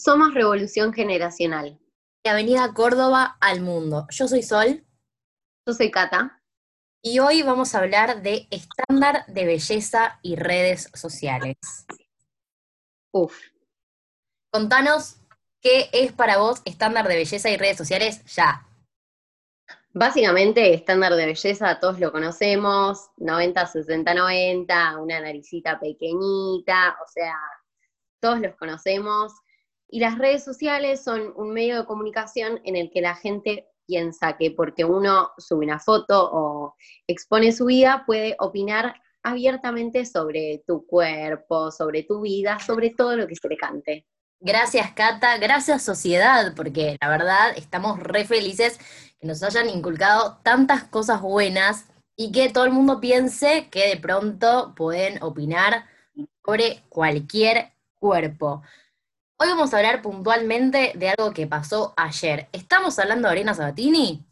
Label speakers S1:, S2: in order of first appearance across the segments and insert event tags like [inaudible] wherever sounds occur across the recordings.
S1: Somos Revolución Generacional.
S2: De Avenida Córdoba al mundo. Yo soy Sol.
S1: Yo soy Cata.
S2: Y hoy vamos a hablar de estándar de belleza y redes sociales.
S1: Uf.
S2: Contanos qué es para vos estándar de belleza y redes sociales ya.
S1: Básicamente, estándar de belleza, todos lo conocemos, 90, 60, 90, una naricita pequeñita, o sea, todos los conocemos. Y las redes sociales son un medio de comunicación en el que la gente piensa que porque uno sube una foto o expone su vida, puede opinar abiertamente sobre tu cuerpo, sobre tu vida, sobre todo lo que se le cante.
S2: Gracias, Cata. Gracias, sociedad, porque la verdad estamos re felices que nos hayan inculcado tantas cosas buenas y que todo el mundo piense que de pronto pueden opinar sobre cualquier cuerpo. Hoy vamos a hablar puntualmente de algo que pasó ayer. ¿Estamos hablando de Arena Sabatini?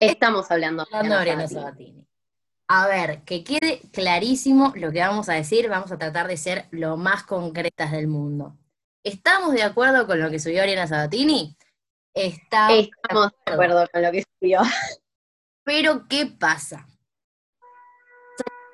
S1: Estamos hablando,
S2: de Arena Sabatini. A ver, que quede clarísimo lo que vamos a decir, vamos a tratar de ser lo más concretas del mundo. ¿Estamos de acuerdo con lo que subió Ariana Sabatini?
S1: Estamos de acuerdo con lo que subió.
S2: Pero, ¿qué pasa?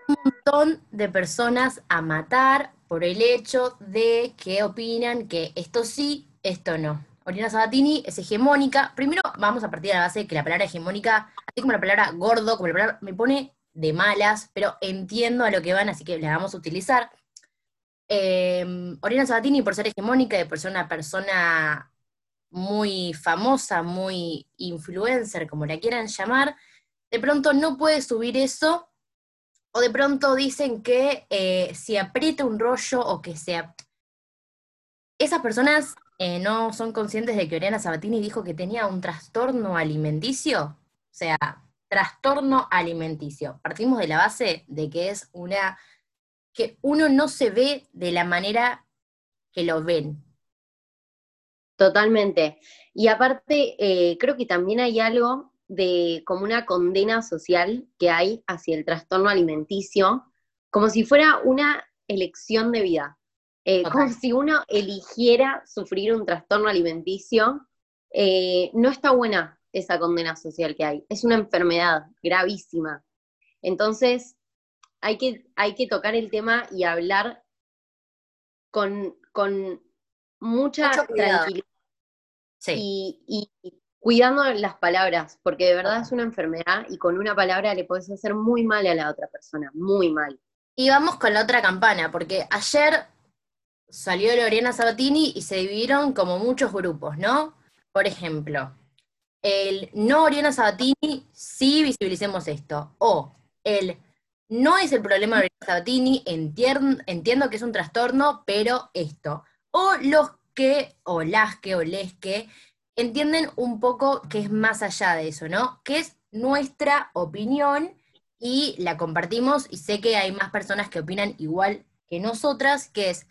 S2: un montón de personas a matar por el hecho de que opinan que esto sí, esto no. Oriana Sabatini es hegemónica. Primero vamos a partir de la base de que la palabra hegemónica, así como la palabra gordo, como la palabra, me pone de malas, pero entiendo a lo que van, así que la vamos a utilizar. Eh, Oriana Sabatini, por ser hegemónica y por ser una persona muy famosa, muy influencer, como la quieran llamar, de pronto no puede subir eso o de pronto dicen que eh, si aprieta un rollo o que sea... Esas personas eh, no son conscientes de que Oriana Sabatini dijo que tenía un trastorno alimenticio. O sea, trastorno alimenticio. Partimos de la base de que es una... que uno no se ve de la manera que lo ven.
S1: Totalmente. Y aparte, eh, creo que también hay algo de como una condena social que hay hacia el trastorno alimenticio, como si fuera una elección de vida. Eh, como si uno eligiera sufrir un trastorno alimenticio. Eh, no está buena esa condena social que hay. Es una enfermedad gravísima. Entonces, hay que, hay que tocar el tema y hablar con, mucha tranquilidad. Sí. y, cuidando las palabras, porque de verdad es una enfermedad y con una palabra le puedes hacer muy mal a la otra persona, muy mal.
S2: Y vamos con la otra campana, porque ayer salió Lorena Sabatini y se dividieron como muchos grupos, ¿no? Por ejemplo, el no Oriana Sabatini, sí visibilicemos esto. O el no es el problema de Oriana Sabatini, entiendo que es un trastorno, pero esto. O los que, o las que, o les que, entienden un poco que es más allá de eso, ¿no? Que es nuestra opinión y la compartimos y sé que hay más personas que opinan igual que nosotras, que es,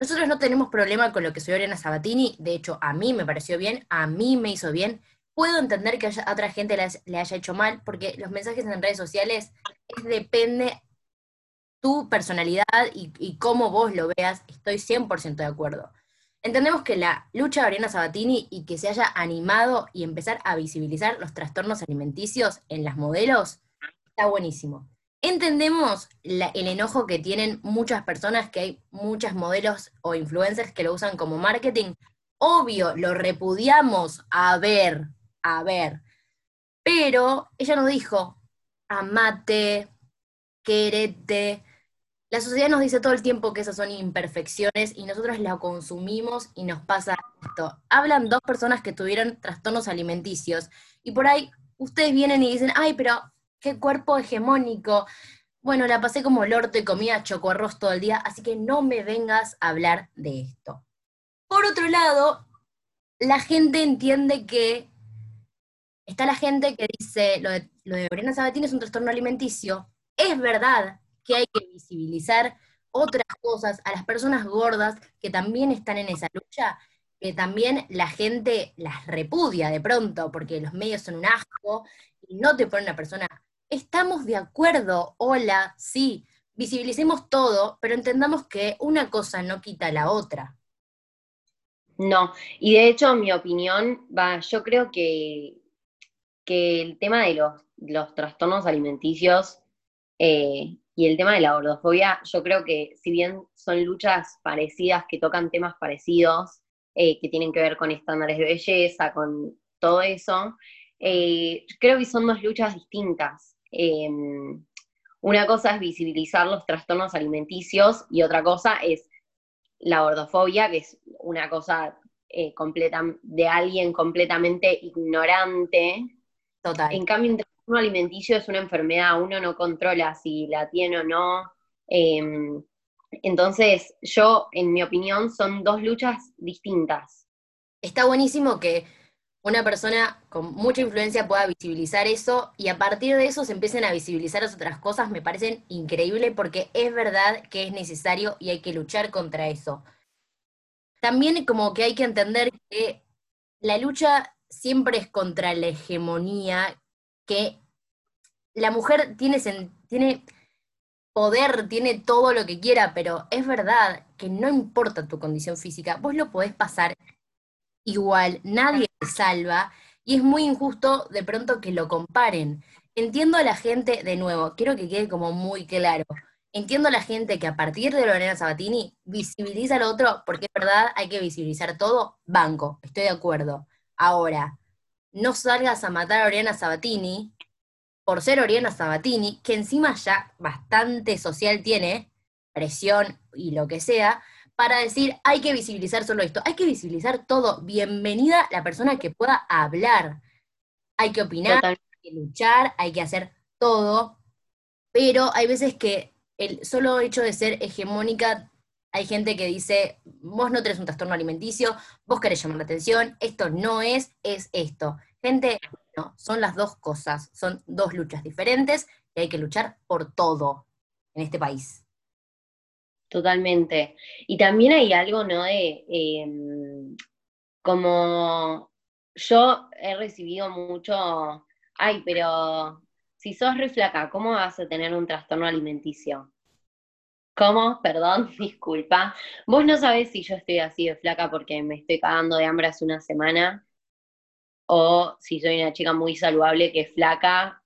S2: nosotros no tenemos problema con lo que soy Oriana Sabatini, de hecho a mí me pareció bien, a mí me hizo bien, puedo entender que a otra gente le, haya hecho mal, porque los mensajes en redes sociales es, depende tu personalidad y, y cómo vos lo veas, estoy 100% de acuerdo. Entendemos que la lucha de Ariana Sabatini y que se haya animado y empezar a visibilizar los trastornos alimenticios en las modelos está buenísimo. Entendemos el enojo que tienen muchas personas, que hay muchas modelos o influencers que lo usan como marketing. Obvio, lo repudiamos, a ver, a ver. Pero ella nos dijo, amate, querete, la sociedad nos dice todo el tiempo que esas son imperfecciones y nosotros la consumimos y nos pasa esto. Hablan dos personas que tuvieron trastornos alimenticios y por ahí ustedes vienen y dicen, ay, pero qué cuerpo hegemónico. Bueno, la pasé como el y comía chocoarroz todo el día, así que no me vengas a hablar de esto. Por otro lado, la gente entiende que está la gente que dice lo de, lo de Sabatini es un trastorno alimenticio. Es verdad, que hay que visibilizar otras cosas a las personas gordas que también están en esa lucha, que también la gente las repudia de pronto, porque los medios son un asco y no te ponen una persona. Estamos de acuerdo, hola, sí, visibilicemos todo, pero entendamos que una cosa no quita la otra.
S1: No, y de hecho, mi opinión, va, yo creo que, que el tema de los, los trastornos alimenticios eh, y el tema de la gordofobia, yo creo que si bien son luchas parecidas, que tocan temas parecidos, eh, que tienen que ver con estándares de belleza, con todo eso, eh, creo que son dos luchas distintas. Em, una cosa es visibilizar los trastornos alimenticios y otra cosa es la gordofobia, que es una cosa eh, completa, de alguien completamente ignorante.
S2: Total.
S1: En cambio, un trastorno alimenticio es una enfermedad, uno no controla si la tiene o no. Em, entonces, yo, en mi opinión, son dos luchas distintas.
S2: Está buenísimo que una persona con mucha influencia pueda visibilizar eso y a partir de eso se empiecen a visibilizar las otras cosas, me parecen increíble porque es verdad que es necesario y hay que luchar contra eso. También como que hay que entender que la lucha siempre es contra la hegemonía, que la mujer tiene, tiene poder, tiene todo lo que quiera, pero es verdad que no importa tu condición física, vos lo podés pasar igual, nadie te salva, y es muy injusto de pronto que lo comparen. Entiendo a la gente, de nuevo, quiero que quede como muy claro, entiendo a la gente que a partir de Lorena Sabatini visibiliza al otro, porque es verdad, hay que visibilizar todo, banco, estoy de acuerdo. Ahora, no salgas a matar a Oriana Sabatini por ser Oriana Sabatini, que encima ya bastante social tiene, presión y lo que sea, para decir, hay que visibilizar solo esto, hay que visibilizar todo. Bienvenida la persona que pueda hablar. Hay que opinar, hay que luchar, hay que hacer todo, pero hay veces que el solo hecho de ser hegemónica, hay gente que dice, vos no tenés un trastorno alimenticio, vos querés llamar la atención, esto no es, es esto. Gente, no, son las dos cosas, son dos luchas diferentes y hay que luchar por todo en este país.
S1: Totalmente. Y también hay algo, ¿no? De em, como yo he recibido mucho, ay, pero si sos re flaca, ¿cómo vas a tener un trastorno alimenticio? ¿Cómo? Perdón, [laughs] disculpa. Vos no sabés si yo estoy así de flaca porque me estoy cagando de hambre hace una semana o si soy una chica muy saludable que es flaca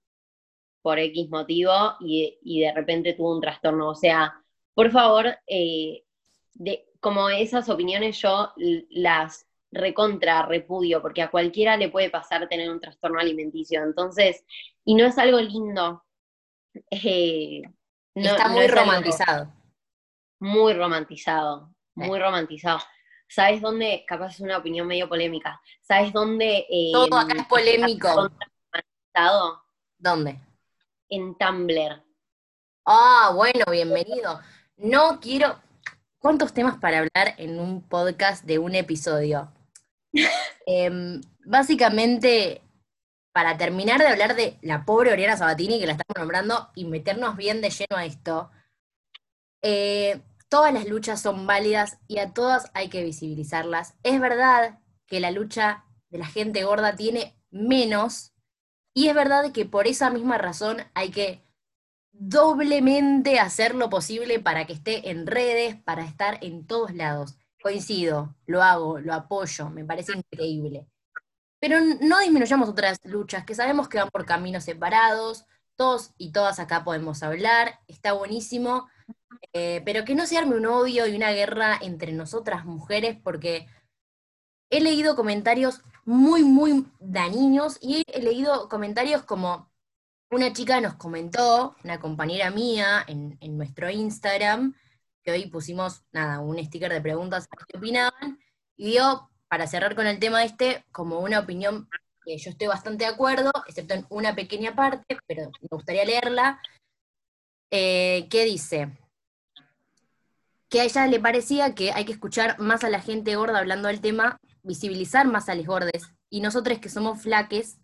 S1: por X motivo y, y de repente tuvo un trastorno. O sea, por favor, eh, de, como esas opiniones yo las recontra repudio, porque a cualquiera le puede pasar tener un trastorno alimenticio. Entonces, y no es algo lindo.
S2: Eh, Está muy romantizado.
S1: Muy romantizado, muy romantizado. ¿Sabes dónde? Capaz es una opinión medio polémica. ¿Sabes dónde?
S2: Eh, Todo acá es polémico.
S1: ¿Dónde? En Tumblr.
S2: Ah, bueno, bienvenido. No quiero. ¿Cuántos temas para hablar en un podcast de un episodio? [laughs] Em, básicamente, para terminar de hablar de la pobre Oriana Sabatini, que la estamos nombrando, y meternos bien de lleno a esto, eh, todas las luchas son válidas y a todas hay que visibilizarlas. Es verdad que la lucha de la gente gorda tiene menos, y es verdad que por esa misma razón hay que doblemente hacer lo posible para que esté en redes, para estar en todos lados. Coincido, lo hago, lo apoyo, me parece increíble. Pero no disminuyamos otras luchas, que sabemos que van por caminos separados, todos y todas acá podemos hablar, está buenísimo, eh, pero que no se arme un odio y una guerra entre nosotras mujeres, porque he leído comentarios muy, muy dañinos y he leído comentarios como, una chica nos comentó, una compañera mía, en, nuestro Instagram, que hoy pusimos, nada, un sticker de preguntas a qué opinaban, y dio, para cerrar con el tema este, como una opinión que yo estoy bastante de acuerdo, excepto en una pequeña parte, pero me gustaría leerla, eh, que dice que a ella le parecía que hay que escuchar más a la gente gorda hablando del tema, visibilizar más a los gordes, y nosotros que somos flaques,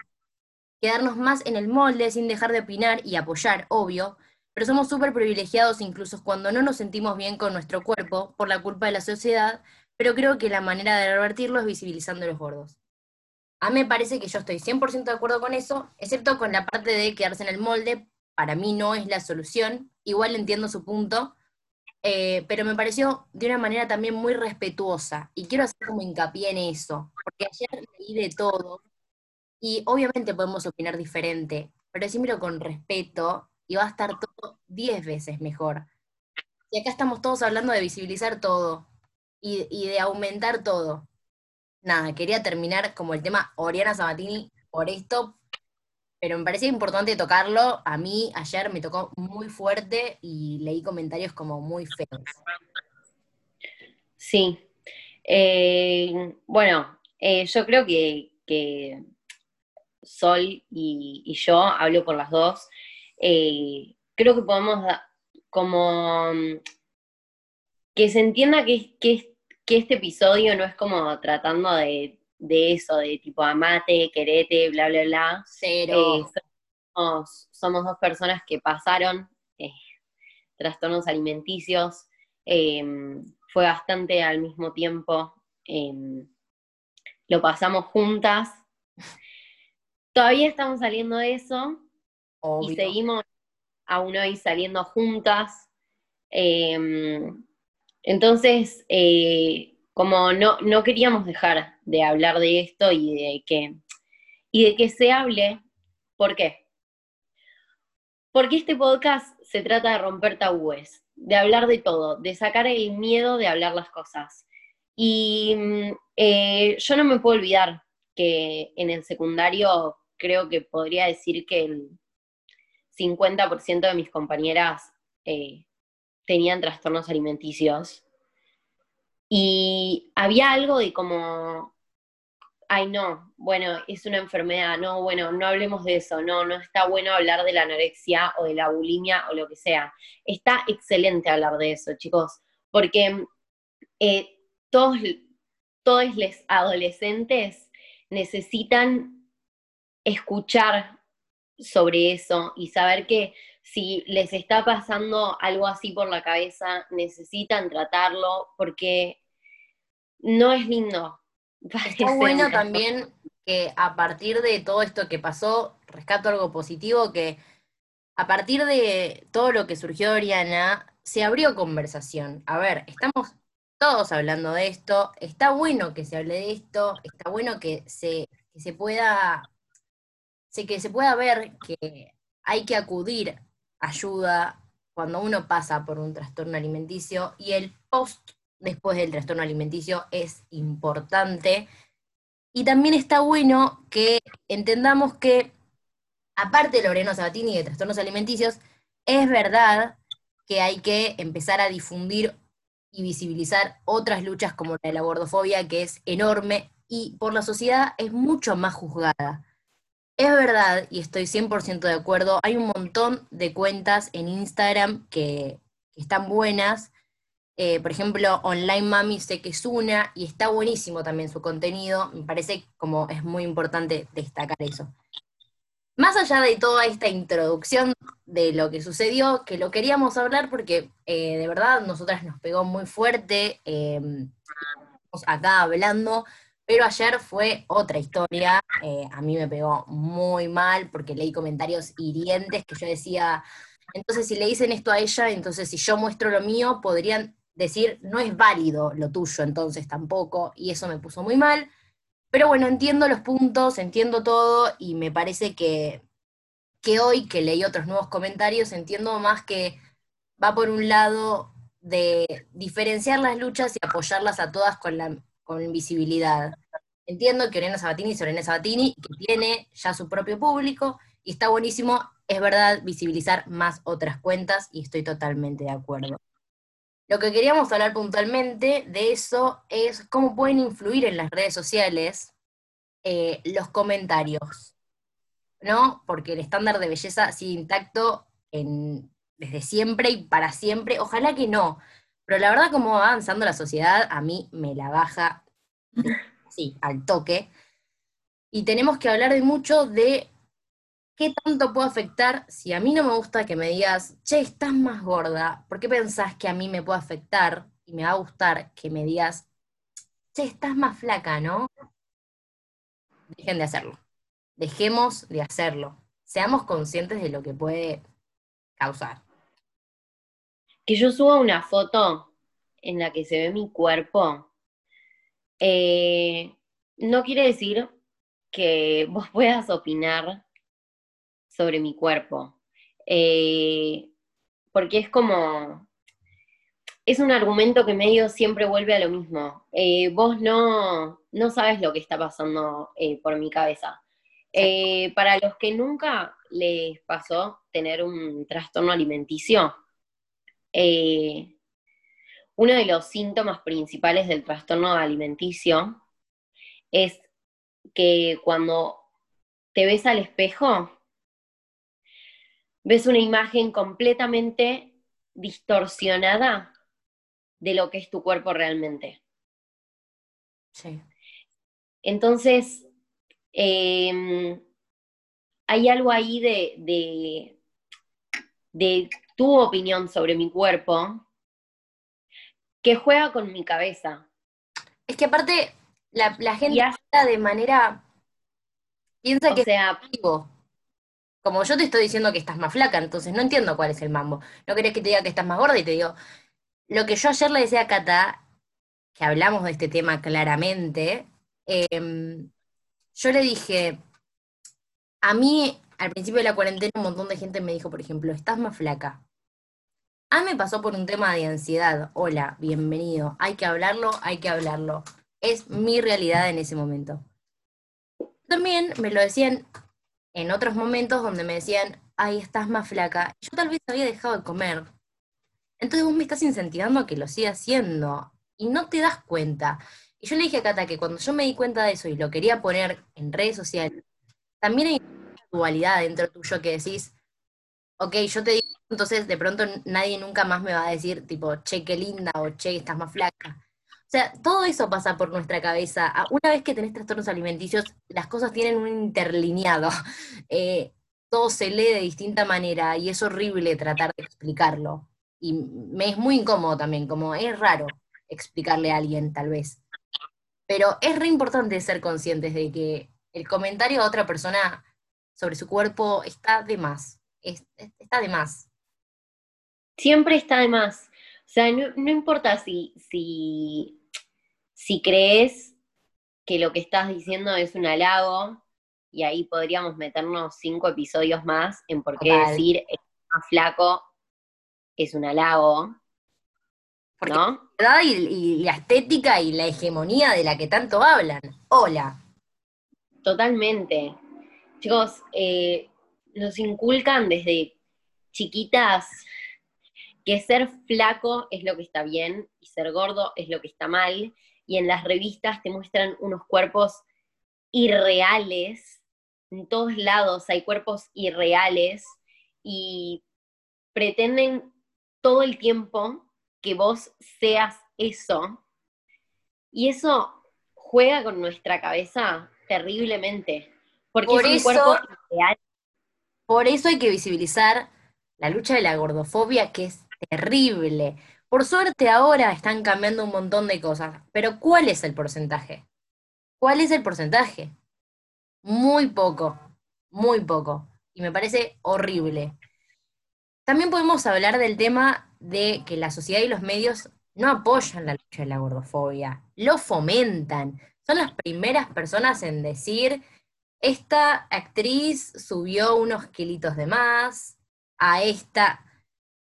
S2: quedarnos más en el molde sin dejar de opinar y apoyar, obvio, pero somos súper privilegiados incluso cuando no nos sentimos bien con nuestro cuerpo por la culpa de la sociedad, pero creo que la manera de revertirlo es visibilizando a los gordos. A mí me parece que yo estoy 100% de acuerdo con eso, excepto con la parte de quedarse en el molde, para mí no es la solución, igual entiendo su punto, eh, pero me pareció de una manera también muy respetuosa. Y quiero hacer como hincapié en eso, porque ayer leí de todo y obviamente podemos opinar diferente, pero decímelo con respeto y va a estar todo diez veces mejor. Y acá estamos todos hablando de visibilizar todo y, y de aumentar todo. Nada, quería terminar como el tema Oriana Sabatini por esto, pero me parecía importante tocarlo. A mí ayer me tocó muy fuerte y leí comentarios como muy feos.
S1: Sí. Eh, bueno, eh, yo creo que, Sol y, yo, hablo por las dos, eh, creo que podemos como que se entienda que, que, que este episodio no es como tratando de de eso, de tipo amate, querete, bla, bla, bla.
S2: Cero.
S1: Eh, somos, dos personas que pasaron eh, trastornos alimenticios. Em, fue bastante al mismo tiempo. Em, lo pasamos juntas. Todavía estamos saliendo de eso y seguimos aún hoy saliendo juntas. Em, entonces, eh, como no, no queríamos dejar de hablar de esto y de que, y de que se hable. ¿Por qué? Porque este podcast se trata de romper tabúes, de hablar de todo, de sacar el miedo de hablar las cosas. Y mm, eh, yo no me puedo olvidar que en el secundario creo que podría decir que el 50% de mis compañeras eh, tenían trastornos alimenticios. Y había algo de como, ay no, bueno, es una enfermedad, no, bueno, no hablemos de eso, no, no está bueno hablar de la anorexia o de la bulimia o lo que sea. Está excelente hablar de eso, chicos, porque eh, todos, todos los adolescentes necesitan escuchar sobre eso y saber que si les está pasando algo así por la cabeza, necesitan tratarlo porque no es lindo. [laughs]
S2: Está bueno también que a partir de todo esto que pasó, rescato algo positivo, que a partir de todo lo que surgió Oriana, se abrió conversación. A ver, estamos todos hablando de esto, está bueno que se hable de esto, está bueno que se, que se pueda, que se pueda ver que hay que acudir ayuda cuando uno pasa por un trastorno alimenticio y el post después del trastorno alimenticio es importante. Y también está bueno que entendamos que, aparte de Loreno Sabatini y de trastornos alimenticios, es verdad que hay que empezar a difundir y visibilizar otras luchas como la de la gordofobia, que es enorme y por la sociedad es mucho más juzgada. Es verdad, y estoy 100% de acuerdo, hay un montón de cuentas en Instagram que, que están buenas, eh, por ejemplo, Online Mami sé que es una y está buenísimo también su contenido. Me parece como es muy importante destacar eso. Más allá de toda esta introducción de lo que sucedió, que lo queríamos hablar porque eh, de verdad nosotras nos pegó muy fuerte, eh, acá hablando, pero ayer fue otra historia, eh, a mí me pegó muy mal porque leí comentarios hirientes que yo decía, entonces si le dicen esto a ella, entonces si yo muestro lo mío, podrían decir, no es válido lo tuyo entonces tampoco, y eso me puso muy mal. Pero bueno, entiendo los puntos, entiendo todo, y me parece que, que hoy que leí otros nuevos comentarios, entiendo más que va por un lado de diferenciar las luchas y apoyarlas a todas con, la, con visibilidad. Entiendo que Orena Sabatini es Orena Sabatini, que tiene ya su propio público, y está buenísimo, es verdad, visibilizar más otras cuentas, y estoy totalmente de acuerdo. Lo que queríamos hablar puntualmente de eso es cómo pueden influir en las redes sociales eh, los comentarios, ¿no? Porque el estándar de belleza sigue intacto desde siempre y para siempre. Ojalá que no. Pero la verdad, como va avanzando la sociedad, a mí me la baja, [laughs] sí, al toque. Y tenemos que hablar de mucho de ¿qué tanto puede afectar si a mí no me gusta que me digas, che, estás más gorda? ¿Por qué pensás que a mí me puede afectar y me va a gustar que me digas, che, estás más flaca, ¿no? Dejen de hacerlo. Dejemos de hacerlo. Seamos conscientes de lo que puede causar.
S1: que yo suba una foto en la que se ve mi cuerpo, eh, no quiere decir que [laughs] vos puedas opinar sobre mi cuerpo. Eh, porque es como, es un argumento que medio siempre vuelve a lo mismo. Eh, vos no, no sabes lo que está pasando eh, por mi cabeza. para los que nunca les pasó tener un trastorno alimenticio, uno de los síntomas principales del trastorno alimenticio es que cuando te ves al espejo, ves una imagen completamente distorsionada de lo que es tu cuerpo realmente.
S2: Sí.
S1: Entonces, em, hay algo ahí de, de, de, tu opinión sobre mi cuerpo que juega con mi cabeza.
S2: Es que aparte, la, gente de manera. piensa que
S1: sea,
S2: es vivo como yo te estoy diciendo que estás más flaca, entonces no entiendo cuál es el mambo. No querés que te diga que estás más gorda y te digo, lo que yo ayer le decía a Cata, que hablamos de este tema claramente, em, yo le dije, a mí al principio de la cuarentena un montón de gente me dijo, por ejemplo, estás más flaca. A me pasó por un tema de ansiedad. Hola, bienvenido. Hay que hablarlo, hay que hablarlo. Es mi realidad en ese momento. También me lo decían en otros momentos donde me decían, ay, estás más flaca, yo tal vez había dejado de comer. Entonces vos me estás incentivando a que lo siga haciendo y no te das cuenta. Y yo le dije a Cata que cuando yo me di cuenta de eso y lo quería poner en redes sociales, también hay una dualidad dentro tuyo que decís, ok, yo te digo, entonces de pronto nadie nunca más me va a decir tipo, che, qué linda o che, estás más flaca. O sea, todo eso pasa por nuestra cabeza. Ah, una vez que tenés trastornos alimenticios, las cosas tienen un interlineado. [laughs] Eh, todo se lee de distinta manera y es horrible tratar de explicarlo. Y me es muy incómodo también, como es raro explicarle a alguien, tal vez. Pero es re importante ser conscientes de que el comentario a otra persona sobre su cuerpo está de más. está de más.
S1: Siempre está de más. O sea, no, importa si, si si crees que lo que estás diciendo es un halago, y ahí podríamos meternos cinco episodios más en por qué decir el más flaco es un halago.
S2: ¿No? La y, y, la estética y la hegemonía de la que tanto hablan. Hola.
S1: Totalmente. Chicos, eh, nos inculcan desde chiquitas que ser flaco es lo que está bien y ser gordo es lo que está mal y en las revistas te muestran unos cuerpos irreales, en todos lados hay cuerpos irreales y pretenden todo el tiempo que vos seas eso. Y eso juega con nuestra cabeza terriblemente, porque
S2: por
S1: es
S2: un cuerpo irreal. Por eso hay que visibilizar la lucha de la gordofobia, que es terrible, por suerte ahora están cambiando un montón de cosas, pero ¿cuál es el porcentaje? ¿Cuál es el porcentaje? Muy poco, muy poco. Y me parece horrible. También podemos hablar del tema de que la sociedad y los medios no apoyan la lucha de la gordofobia, lo fomentan. Son las primeras personas en decir, esta actriz subió unos kilitos de más, a esta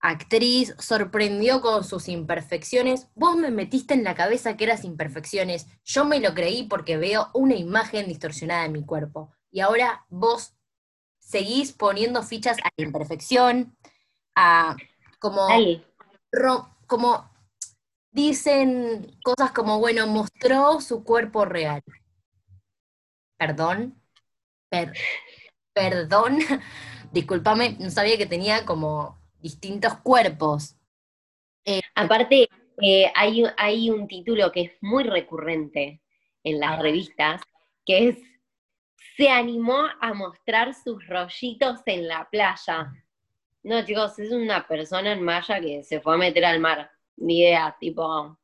S2: actriz, sorprendió con sus imperfecciones. Vos me metiste en la cabeza que eras imperfecciones. Yo me lo creí porque veo una imagen distorsionada de mi cuerpo. Y ahora vos seguís poniendo fichas a la imperfección, a como, como dicen cosas como, bueno, mostró su cuerpo real. Perdón. perdón. [laughs] Discúlpame, no sabía que tenía como distintos cuerpos.
S1: Eh, Aparte, eh, hay, hay un título que es muy recurrente en las revistas, que es se animó a mostrar sus rollitos en la playa. No, chicos, es una persona en malla que se fue a meter al mar. Ni idea, tipo,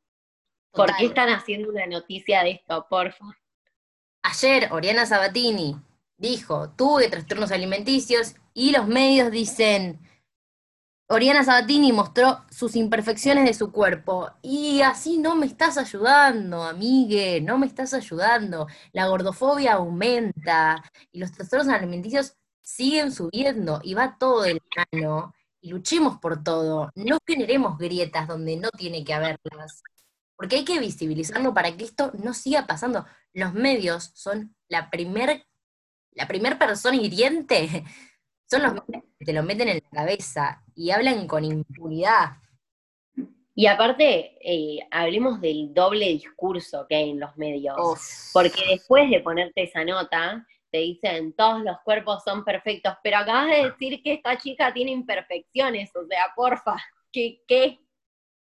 S1: ¿por qué están haciendo una noticia de esto, porfa?
S2: Ayer, Oriana Sabatini dijo, tuve trastornos alimenticios y los medios dicen, Oriana Sabatini mostró sus imperfecciones de su cuerpo. Y así no me estás ayudando, amigue, no me estás ayudando. La gordofobia aumenta y los trastornos alimenticios siguen subiendo y va todo del mano. Y luchemos por todo. No generemos grietas donde no tiene que haberlas. Porque hay que visibilizarlo para que esto no siga pasando. Los medios son la primer, la primer persona hiriente son los que te lo meten en la cabeza y hablan con impunidad.
S1: Y aparte, eh, hablemos del doble discurso que hay en los medios. Porque después de ponerte esa nota, te dicen todos los cuerpos son perfectos, pero acabas de decir que esta chica tiene imperfecciones, o sea, porfa, ¿qué? qué?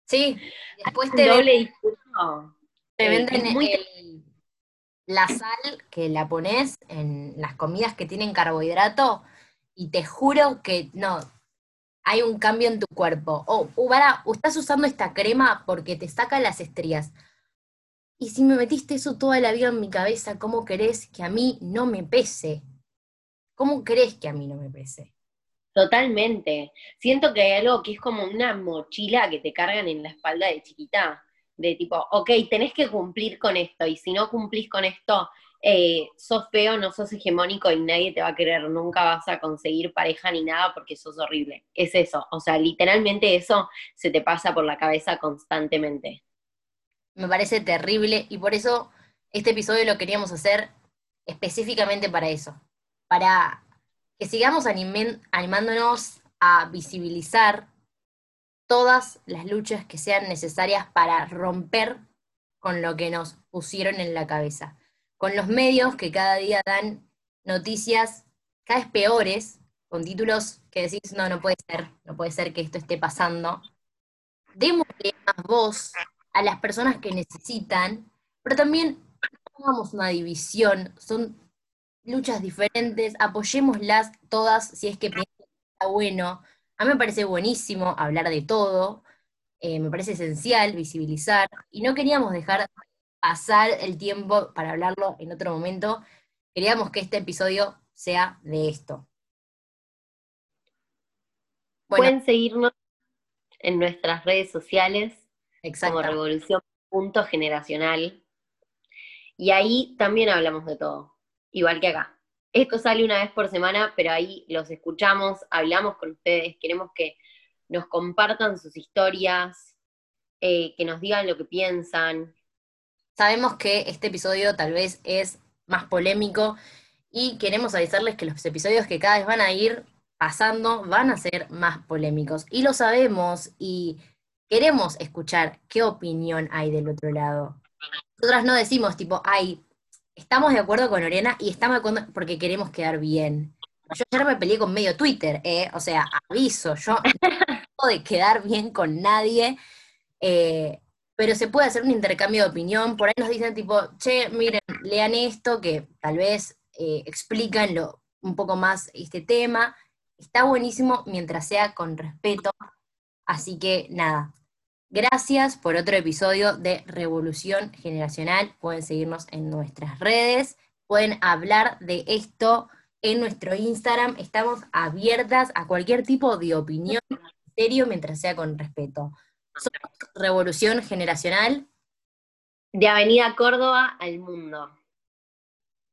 S2: Sí, después te doble discurso. Te eh, venden la sal que la pones en las comidas que tienen carbohidrato y te juro que no, hay un cambio en tu cuerpo. O, oh, estás usando esta crema porque te saca las estrías. Y si me metiste eso toda la vida en mi cabeza, ¿cómo querés que a mí no me pese? ¿Cómo crees que a mí no me pese?
S1: Totalmente. Siento que hay algo que es como una mochila que te cargan en la espalda de chiquita, de tipo, ok, tenés que cumplir con esto, y si no cumplís con esto, eh, sos feo, no sos hegemónico y nadie te va a querer, nunca vas a conseguir pareja ni nada porque sos horrible. Es eso, o sea, literalmente eso se te pasa por la cabeza constantemente.
S2: Me parece terrible y por eso este episodio lo queríamos hacer específicamente para eso, para que sigamos animándonos a visibilizar todas las luchas que sean necesarias para romper con lo que nos pusieron en la cabeza con los medios que cada día dan noticias cada vez peores, con títulos que decís, no, no puede ser, no puede ser que esto esté pasando. Démosle más voz a las personas que necesitan, pero también hagamos una división, son luchas diferentes, apoyémoslas todas si es que está bueno. A mí me parece buenísimo hablar de todo, eh, me parece esencial visibilizar, y no queríamos dejar pasar el tiempo para hablarlo en otro momento. Queríamos que este episodio sea de esto.
S1: Pueden seguirnos en nuestras redes sociales como Revolución Punto Generacional. Y ahí también hablamos de todo, igual que acá. Esto sale una vez por semana, pero ahí los escuchamos, hablamos con ustedes, queremos que nos compartan sus historias, eh, que nos digan lo que piensan,
S2: Sabemos que este episodio tal vez es más polémico y queremos avisarles que los episodios que cada vez van a ir pasando van a ser más polémicos. Y lo sabemos y queremos escuchar qué opinión hay del otro lado. Nosotras no decimos tipo, ay, estamos de acuerdo con Oriana y estamos de acuerdo porque queremos quedar bien. Yo ayer me peleé con medio Twitter, ¿eh? o sea, aviso, yo no [laughs] de quedar bien con nadie. Eh, pero se puede hacer un intercambio de opinión. Por ahí nos dicen tipo, che, miren, lean esto, que tal vez eh, explican un poco más este tema. Está buenísimo mientras sea con respeto. Así que nada, gracias por otro episodio de Revolución Generacional. Pueden seguirnos en nuestras redes, pueden hablar de esto en nuestro Instagram. Estamos abiertas a cualquier tipo de opinión, serio, mientras sea con respeto. Revolución Generacional.
S1: De Avenida Córdoba al mundo.